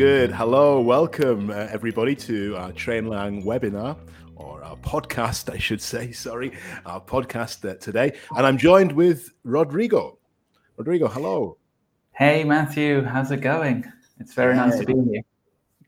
good. Hello, welcome uh, everybody to our TrainLang webinar or our podcast, I should say. Sorry, our podcast uh, today, and I'm joined with Rodrigo. Rodrigo, hello. Hey, Matthew. How's it going? It's very hey. nice to be here.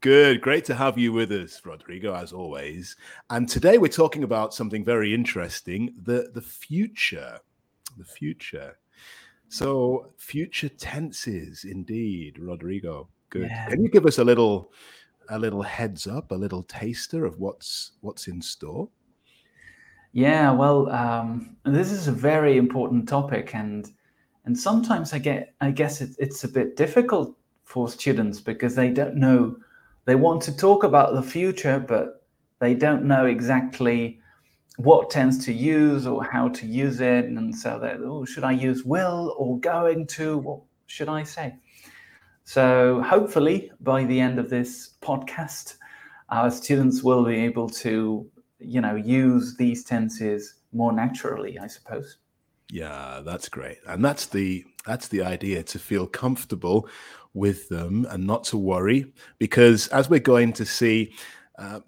Good. Great to have you with us, Rodrigo, as always. And today we're talking about something very interesting the, the future. The future. So, future tenses, indeed, Rodrigo. Good. Yeah. Can you give us a little a little heads up, a little taster of what's what's in store? Yeah, well, um, this is a very important topic, and and sometimes I get I guess it, it's a bit difficult for students because they don't know they want to talk about the future, but they don't know exactly what tends to use or how to use it. And so they, oh, should I use will or going to? What should I say? So hopefully by the end of this podcast, our students will be able to, you know, use these tenses more naturally, I suppose. Yeah, that's great. And that's the that's the idea to feel comfortable with them and not to worry because as we're going to see uh,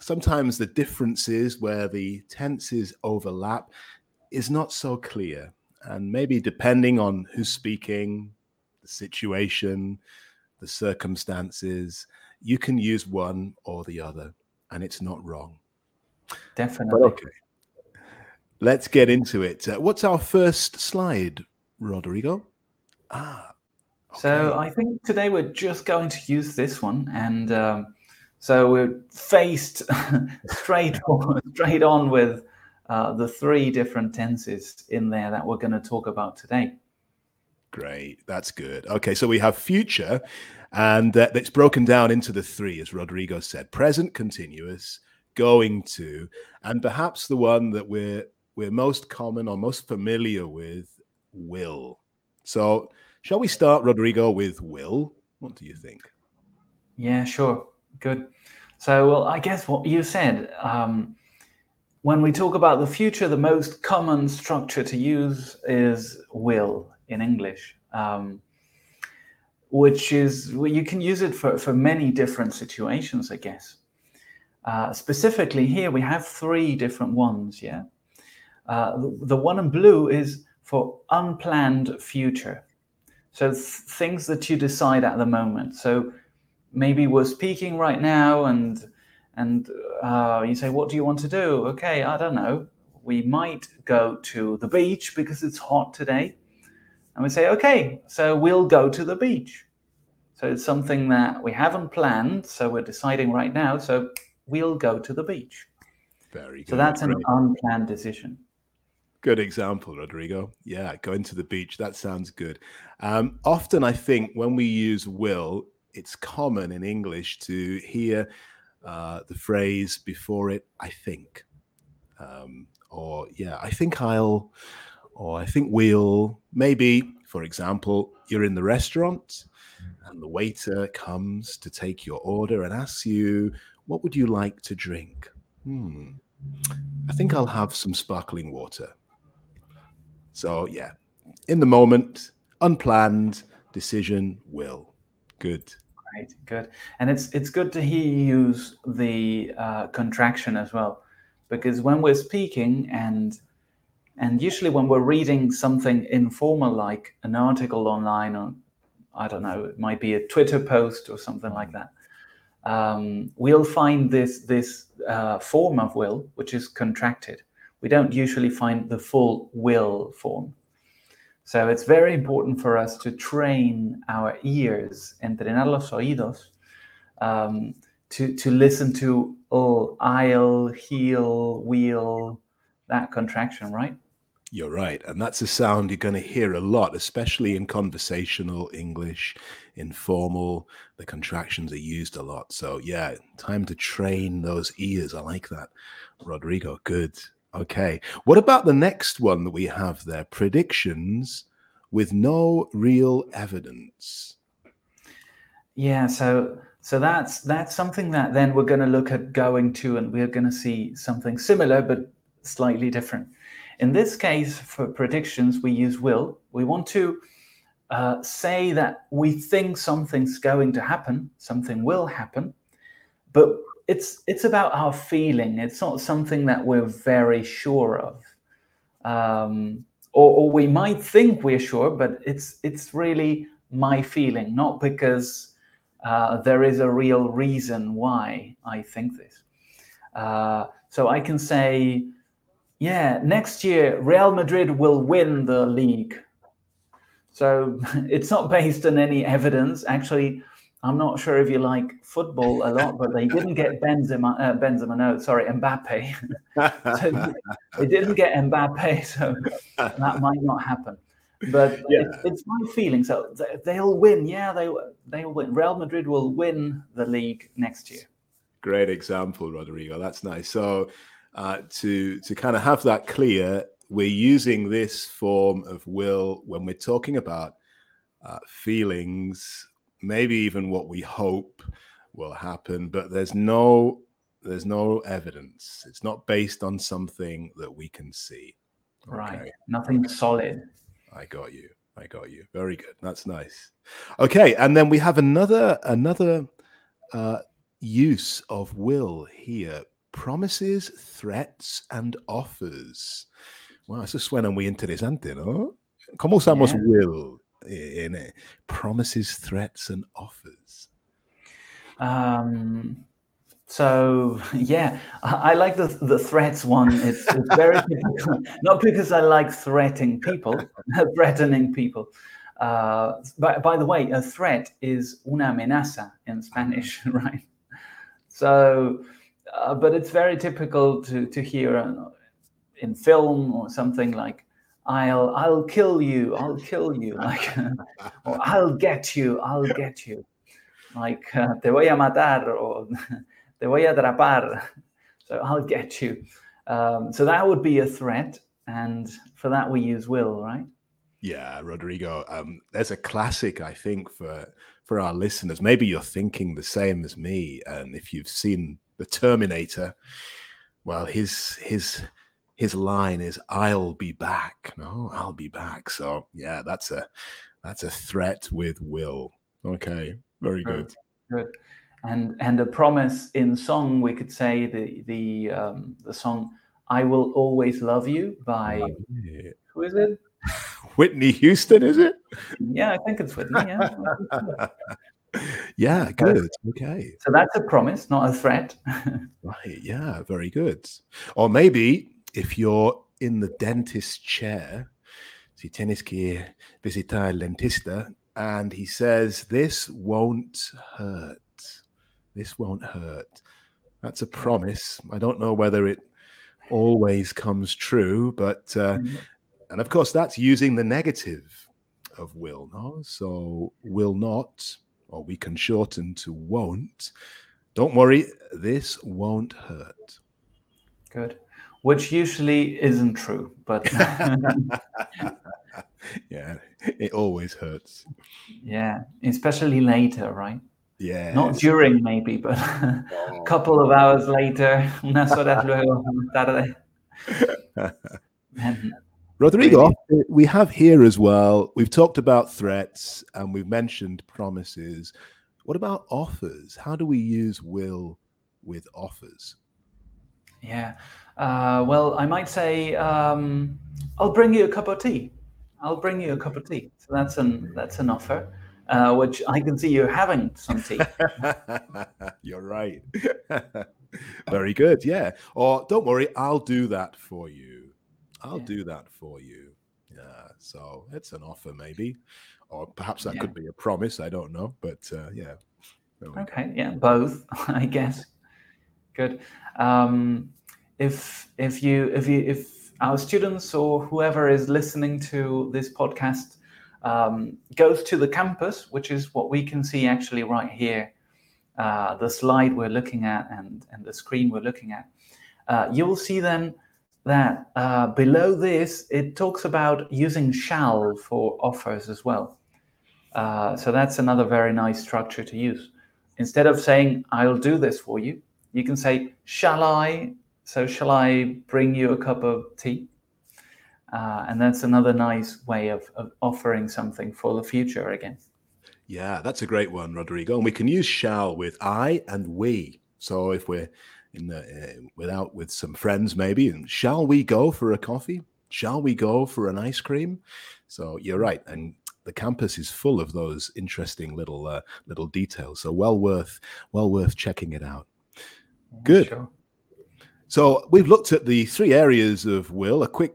sometimes the differences where the tenses overlap is not so clear and maybe depending on who's speaking situation the circumstances you can use one or the other and it's not wrong. Definitely. But okay. Let's get into it. Uh, what's our first slide rodrigo? Ah Okay. So I think today we're just going to use this one, and um, so we're faced straight on, straight on with uh, the three different tenses in there that we're going to talk about today. Great, that's good. Okay, so we have future, and uh, it's broken down into the three, as Rodrigo said: present continuous, going to, and perhaps the one that we're we're most common or most familiar with, will. So Shall we start, Rodrigo, with Will? What do you think? Yeah, sure. Good. So, well, I guess what you said, um, when we talk about the future, the most common structure to use is will in English, um, which is well, you can use it for, for many different situations, I guess. Uh, specifically, here we have three different ones. Yeah. Uh, the, one in blue is for unplanned future. So th- things that you decide at the moment. So maybe we're speaking right now, and and uh, you say, "What do you want to do?" Okay, I don't know. We might go to the beach because it's hot today, and we say, "Okay, so we'll go to the beach." So it's something that we haven't planned, so we're deciding right now. So we'll go to the beach. Very good. So that's an unplanned decision. Good example, Rodrigo. Yeah, going to the beach. That sounds good. Um, often, I think when we use will, it's common in English to hear uh, the phrase before it, I think. Um, or, yeah, I think I'll, or I think we'll. Maybe, for example, you're in the restaurant and the waiter comes to take your order and asks you, What would you like to drink? Hmm. I think I'll have some sparkling water. So yeah, in the moment, unplanned decision will. Good. Right, good. And it's it's good to hear you use the uh, contraction as well, because when we're speaking and and usually when we're reading something informal like an article online or I don't know, it might be a Twitter post or something like that. Um, we'll find this this uh, form of will, which is contracted we don't usually find the full will form. So it's very important for us to train our ears, entrenar los oídos, um, to, to listen to, oh, I'll, he'll, will, that contraction, right? You're right. And that's a sound you're going to hear a lot, especially in conversational English, informal. The contractions are used a lot. So, yeah, time to train those ears. I like that. Rodrigo, good. Okay. What about the next one that we have there? Predictions with no real evidence. Yeah, so so that's that's something that then we're going to look at going to and we're going to see something similar but slightly different. In this case for predictions we use will. We want to uh, say that we think something's going to happen, something will happen, but it's it's about our feeling. It's not something that we're very sure of, um, or, or we might think we're sure, but it's it's really my feeling, not because uh, there is a real reason why I think this. Uh, so I can say, yeah, next year Real Madrid will win the league. So it's not based on any evidence. Actually, I'm not sure if you like football a lot, but they didn't get Benzema, uh, Benzema, no, sorry, Mbappe. so they didn't get Mbappe, so that might not happen. But yeah. it's, it's my feeling. So they'll win. Yeah, they they'll win. Real Madrid will win the league next year. Great example, Rodrigo. That's nice. So uh, to to kind of have that clear, we're using this form of will when we're talking about uh, feelings, maybe even what we hope will happen, but there's no there's no evidence. It's not based on something that we can see. Okay. Right. Nothing solid. I got you. I got you. Very good. That's nice. Okay, and then we have another another uh, use of will here: promises, threats, and offers. Wow, eso suena muy interesante, ¿no? ¿Cómo usamos yeah. will in it? Promises, threats, and offers. Um, so yeah, I, I, like the the threats one. It's, it's very not because I like threatening people, threatening people. Uh, by, by the way, a threat is una amenaza in Spanish, right? So, uh, but it's very typical to to hear uh, in film or something like, "I'll I'll kill you, I'll kill you," like, or "I'll get you, I'll get you," like uh, "te voy a matar" or te voy a atrapar. So I'll get you. Um, so that would be a threat. And for that, we use will, right? Yeah, Rodrigo. Um, there's a classic, I think, for for our listeners. Maybe you're thinking the same as me, and if you've seen the Terminator, well, his his his line is "I'll be back." No, I'll be back. So yeah, that's a that's a threat with will. Okay, very good. Good and and a promise in song we could say the the um, the song "I Will Always Love You" by yeah. who is it? Whitney Houston, is it? Yeah, I think it's Whitney. Yeah. yeah, good. Okay. So that's a promise, not a threat. right. Yeah, very good. Or maybe if you're in the dentist chair, si tienes que visitar el dentista, and he says, This won't hurt this won't hurt. That's a promise. I don't know whether it always comes true, but uh, mm-hmm. and of course that's using the negative of will, no? So will not, or we can shorten to won't. Don't worry, this won't hurt. Good. Which usually isn't true, but yeah, it always hurts. Yeah, especially later, right? Yeah. Not during, maybe, but a oh. couple of hours later, unas horas luego, tarde. Rodrigo, we have here as well. We've talked about threats and we've mentioned promises. What about offers? How do we use will with offers? Yeah. Uh, well, I might say, um, I'll bring you a cup of tea. I'll bring you a cup of tea. So that's an that's an offer uh, which I can see you having some tea. You're right. Very good. Yeah. Or don't worry, I'll do that for you. I'll yeah. do that for you. Yeah. So it's an offer, maybe, or perhaps that yeah. could be a promise. I don't know, but uh, yeah. Okay. Go. Yeah. Both, I guess. Good. Um, if if you if you if our students or whoever is listening to this podcast um, goes to the campus, which is what we can see actually right here, uh, the slide we're looking at and, and the screen we're looking at. Uh, you will see then that uh, below this, it talks about using shall for offers as well. Uh, so that's another very nice structure to use. Instead of saying, I'll do this for you, you can say, shall I? So shall I bring you a cup of tea? Uh, and that's another nice way of, of offering something for the future again. Yeah, that's a great one, Rodrigo. And we can use shall with I and we. So if we're in the uh, without with some friends maybe, and shall we go for a coffee? Shall we go for an ice cream? So you're right, and the campus is full of those interesting little uh, little details. So well worth well worth checking it out. Good. Sure. So we've looked at the three areas of will. A quick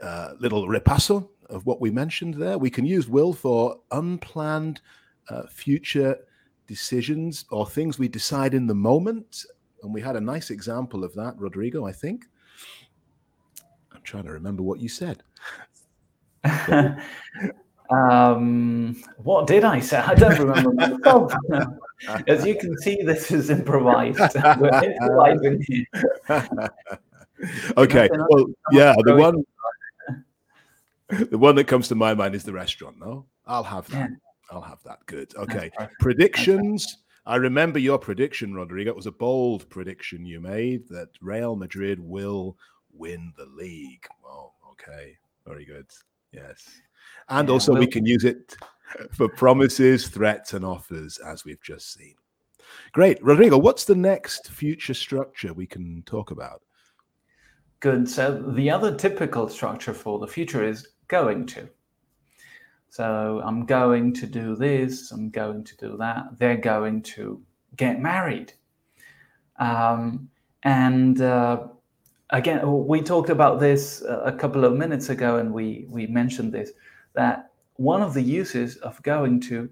uh, little repasso of what we mentioned there. We can use will for unplanned uh, future decisions or things we decide in the moment. And we had a nice example of that, Rodrigo, I think. I'm trying to remember what you said. um, what did I say? I don't remember. As you can see, this is improvised. We're improvising here. okay. Well, yeah, the one the one that comes to my mind is the restaurant. No, I'll have that. Yeah. I'll have that. Good. Okay. Predictions. I remember your prediction, Rodrigo. It was a bold prediction you made that Real Madrid will win the league. Oh, okay. Very good. Yes. And yeah, also, we can use it for promises, threats, and offers, as we've just seen. Great. Rodrigo, what's the next future structure we can talk about? Good. So, the other typical structure for the future is going to. So I'm going to do this, I'm going to do that. They're going to get married. Um, and uh, again, we talked about this a couple of minutes ago, and we, we mentioned this that one of the uses of going to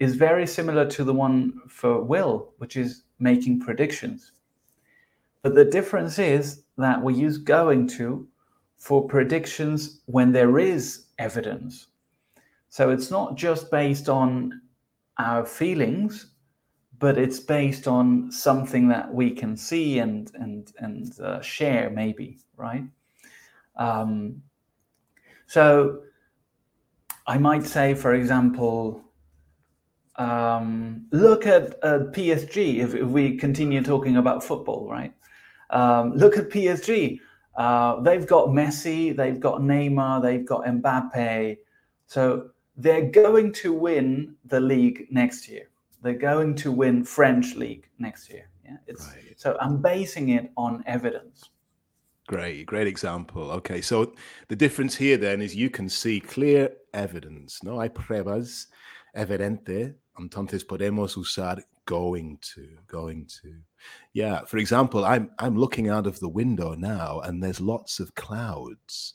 is very similar to the one for will, which is making predictions. But the difference is that we use going to for predictions when there is evidence. So it's not just based on our feelings, but it's based on something that we can see and and and uh, share, maybe, right? Um, so I might say, for example, um, look at PSG. If, if, we continue talking about football, right? Um, look at PSG. Uh, they've got Messi, they've got Neymar, they've got Mbappe. So they're going to win the league next year. They're going to win French league next year. Yeah, it's right. so I'm basing it on evidence. Great, great example. Okay, so the difference here then is you can see clear evidence. No hay pruebas evidente. Entonces podemos usar going to going to yeah for example i'm i'm looking out of the window now and there's lots of clouds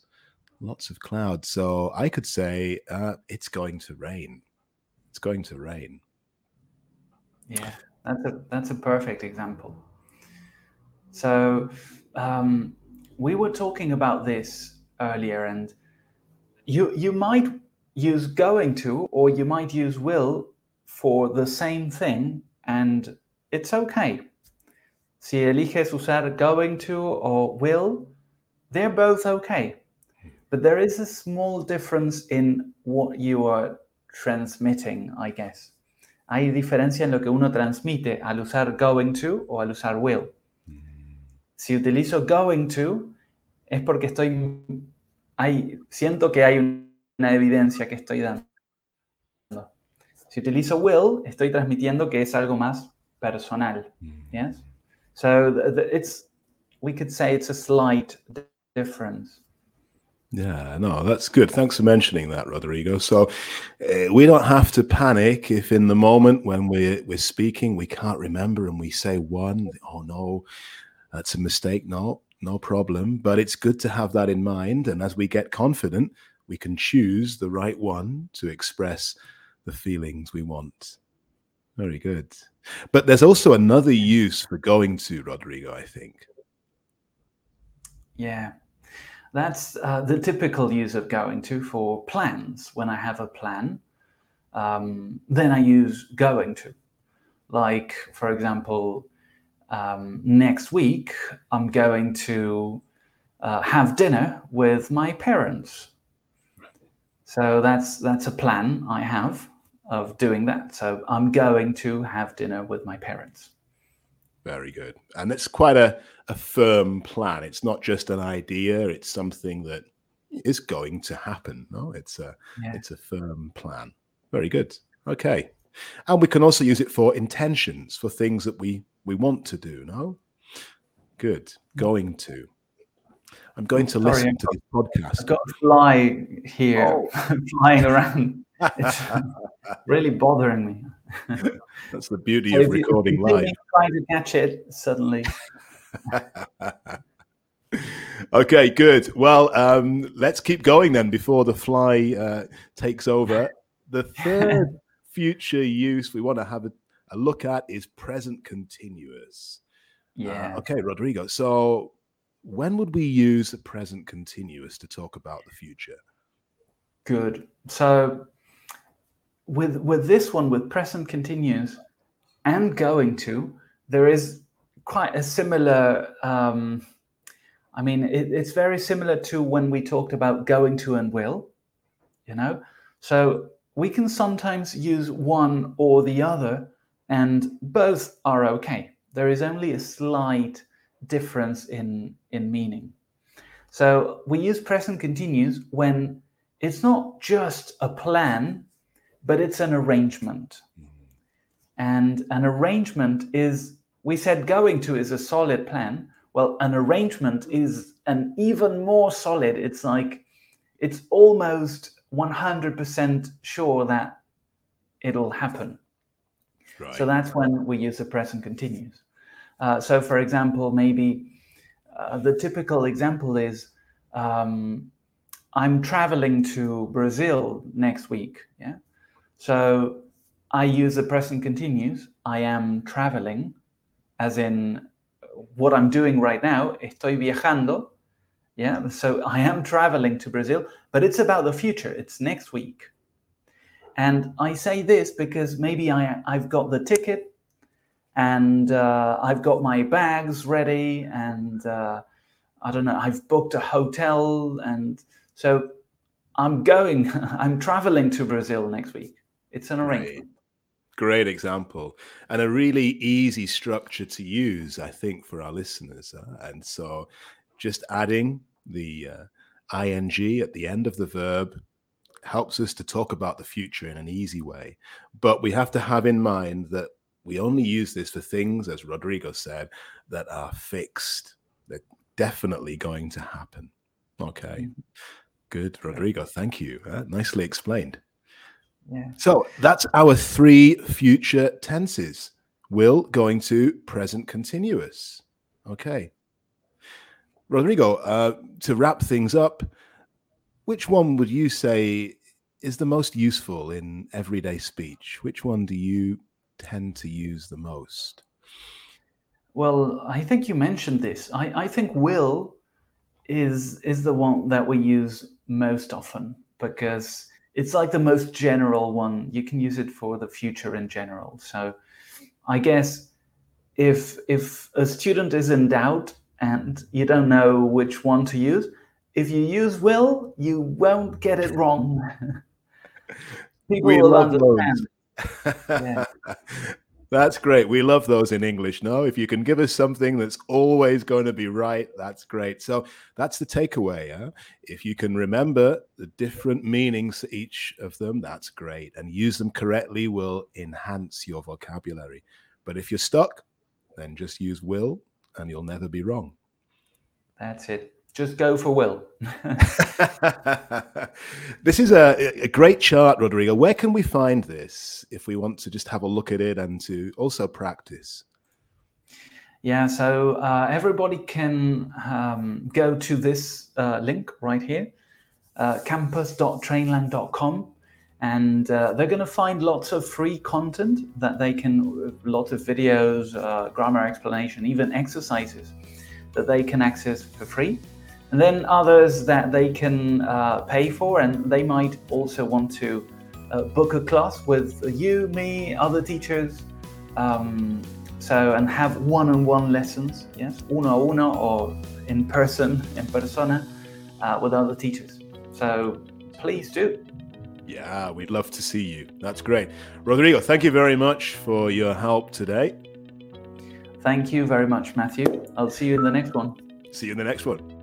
lots of clouds so i could say uh, it's going to rain it's going to rain yeah that's a that's a perfect example so um, we were talking about this earlier and you you might use going to or you might use will for the same thing and it's okay. Si eliges usar going to or will, they're both okay. But there is a small difference in what you are transmitting, I guess. Hay diferencia en lo que uno transmite al usar going to o al usar will. Si utilizo going to, es porque estoy, hay, siento que hay una evidencia que estoy dando. Si utilizo will, estoy transmitiendo que es algo más personal. Mm. Yes. So it's we could say it's a slight difference. Yeah, no, that's good. Thanks for mentioning that, Rodrigo. So uh, we don't have to panic if in the moment when we're, we're speaking, we can't remember and we say one, oh no, that's a mistake. No, no problem. But it's good to have that in mind. And as we get confident, we can choose the right one to express the feelings we want. Very good. But there's also another use for going to, Rodrigo, I think. Yeah. That's uh, the typical use of going to for plans. When I have a plan, um, then I use going to. Like, for example, um, next week, I'm going to uh, have dinner with my parents. So that's that's a plan I have of doing that. So I'm going to have dinner with my parents. Very good. And it's quite a, a firm plan. It's not just an idea, it's something that is going to happen. No, it's a Yeah. it's a firm plan. Very good. Okay, and we can also use it for intentions for things that we we want to do. No, good. Going to. I'm going to oh, Sorry, listen to this podcast. I've got a fly here Oh. flying around. It's really bothering me. That's the beauty So of recording you live. Trying to catch it suddenly. Okay, good. Well, um, let's keep going then before the fly uh, takes over. The third future use we want to have a, a look at is present continuous. Uh, Yeah. okay, Rodrigo. So, when would we use the present continuous to talk about the future? Good. So with with this one, with present continuous and going to, there is quite a similar. Um, I mean, it, it's very similar to when we talked about going to and will. You know, so we can sometimes use one or the other, and both are okay. There is only a slight difference in in meaning. So we use present continuous when it's not just a plan, but it's an arrangement. And an arrangement is, we said going to is a solid plan. Well, an arrangement is an even more solid. It's like, it's almost 100% sure that it'll happen. Right. So that's when we use the present continuous. Uh, so, for example, maybe uh, the typical example is um, I'm traveling to Brazil next week. Yeah. So I use the present continuous. I am traveling, as in what I'm doing right now. Estoy viajando. Yeah. So I am traveling to Brazil, but it's about the future. It's next week. And I say this because maybe I, I've got the ticket and uh, I've got my bags ready and uh, I don't know, I've booked a hotel. And so I'm going, I'm traveling to Brazil next week. It's an arrangement. Great example and a really easy structure to use, I think, for our listeners. uh, and so just adding the uh, ing at the end of the verb helps us to talk about the future in an easy way. But we have to have in mind that we only use this for things, as Rodrigo said, that are fixed. They're definitely going to happen. Okay. Mhm. Good, Rodrigo. Thank you. Uh, nicely explained. Yeah. So that's our three future tenses will, going to, present continuous. Okay. Rodrigo, uh, to wrap things up, which one would you say is the most useful in everyday speech? Which one do you tend to use the most? Well, I think you mentioned this. I, I think will is is the one that we use most often because it's like the most general one. You can use it for the future in general. So I guess if if a student is in doubt and you don't know which one to use, if you use will, you won't get it wrong. People We will understand. Yeah. That's great. We love those in English. No, if you can give us something that's always going to be right, that's great. So that's the takeaway. If you can remember the different meanings to each of them, that's great. And use them correctly will enhance your vocabulary. But if you're stuck, then just use will and you'll never be wrong. That's it. Just go for will. this is a, a great chart, Rodrigo. Where can we find this if we want to just have a look at it and to also practice? Yeah, so uh, everybody can um, go to this uh, link right here, uh, campus.trainlang.com, and uh, they're going to find lots of free content that they can, lots of videos, uh, grammar explanation, even exercises that they can access for free. And then others that they can uh, pay for, and they might also want to uh, book a class with you, me, other teachers. Um, so and have one-on-one lessons, yes, uno a uno or in person, in persona, uh, with other teachers. So please do. Yeah, we'd love to see you. That's great. Rodrigo, thank you very much for your help today. Thank you very much, Matthew. I'll see you in the next one. See you in the next one.